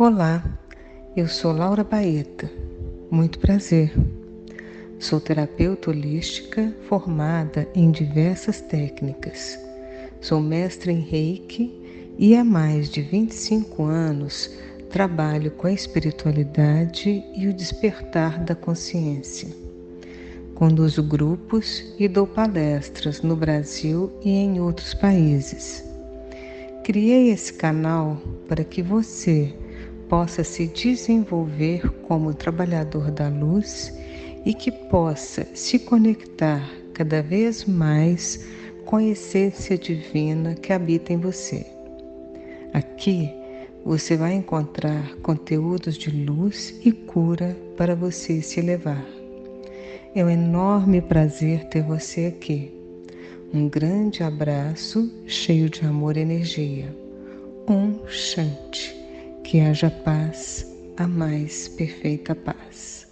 Olá, eu sou Laura Baeta. Muito prazer. Sou terapeuta holística formada em diversas técnicas. Sou mestre em Reiki e há mais de 25 anos trabalho com a espiritualidade e o despertar da consciência. Conduzo grupos e dou palestras no Brasil e em outros países. Criei esse canal para que você possa se desenvolver como trabalhador da luz e que possa se conectar cada vez mais com a essência divina que habita em você. Aqui você vai encontrar conteúdos de luz e cura para você se elevar. É um enorme prazer ter você aqui. Um grande abraço cheio de amor e energia. Um Shanti. Que haja paz, a mais perfeita paz.